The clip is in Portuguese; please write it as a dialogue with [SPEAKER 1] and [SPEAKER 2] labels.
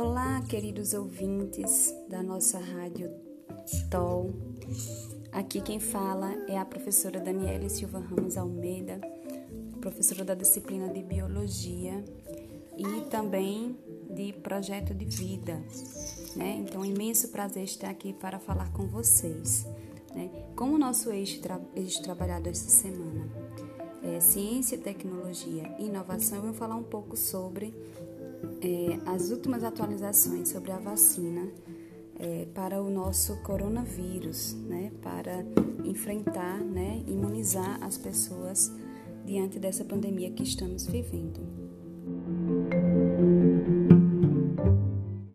[SPEAKER 1] Olá, queridos ouvintes da nossa rádio TOL. Aqui quem fala é a professora Daniela Silva Ramos Almeida, professora da disciplina de Biologia e também de Projeto de Vida. Né? Então, é um imenso prazer estar aqui para falar com vocês. Né? Como o nosso eixo, tra eixo trabalhado esta semana é ciência, tecnologia e inovação, eu vou falar um pouco sobre é, as últimas atualizações sobre a vacina é, para o nosso coronavírus, né, para enfrentar, né, imunizar as pessoas diante dessa pandemia que estamos vivendo.